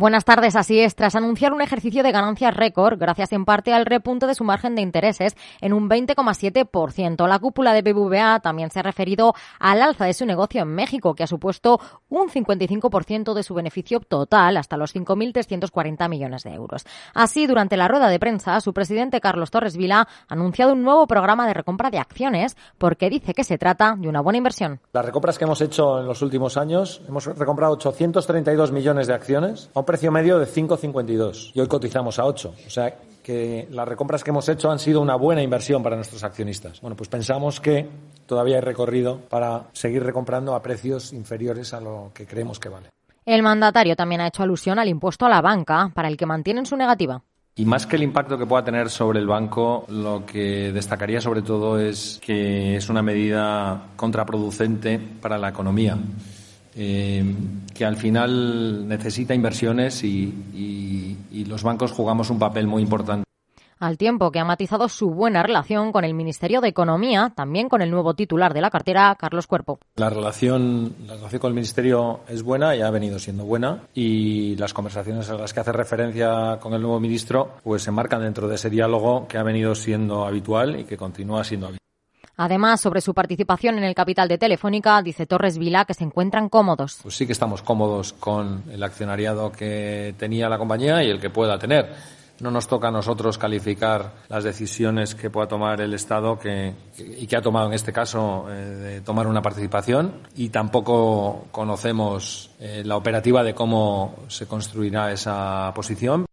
Buenas tardes, así es. Tras anunciar un ejercicio de ganancias récord, gracias en parte al repunte de su margen de intereses en un 20,7%. La cúpula de BBVA también se ha referido al alza de su negocio en México, que ha supuesto un 55% de su beneficio total, hasta los 5.340 millones de euros. Así, durante la rueda de prensa, su presidente Carlos Torres Vila ha anunciado un nuevo programa de recompra de acciones porque dice que se trata de una buena inversión. Las recompras que hemos hecho en los últimos años, hemos recomprado 832 millones de acciones precio medio de 5,52 y hoy cotizamos a 8. O sea que las recompras que hemos hecho han sido una buena inversión para nuestros accionistas. Bueno, pues pensamos que todavía hay recorrido para seguir recomprando a precios inferiores a lo que creemos que vale. El mandatario también ha hecho alusión al impuesto a la banca, para el que mantienen su negativa. Y más que el impacto que pueda tener sobre el banco, lo que destacaría sobre todo es que es una medida contraproducente para la economía. Eh, que al final necesita inversiones y, y los bancos jugamos un papel muy importante al tiempo que ha matizado su buena relación con el Ministerio de Economía, también con el nuevo titular de la cartera, Carlos Cuerpo. La relación, la relación con el Ministerio es buena y ha venido siendo buena y las conversaciones a las que hace referencia con el nuevo ministro pues se marcan dentro de ese diálogo que ha venido siendo habitual y que continúa siendo habitual. Además, sobre su participación en el capital de Telefónica, dice Torres Vila que se encuentran cómodos. Pues sí que estamos cómodos con el accionariado que tenía la compañía y el que pueda tener. No nos toca a nosotros calificar las decisiones que pueda tomar el Estado que, y que ha tomado en este caso eh, de tomar una participación y tampoco conocemos eh, la operativa de cómo se construirá esa posición.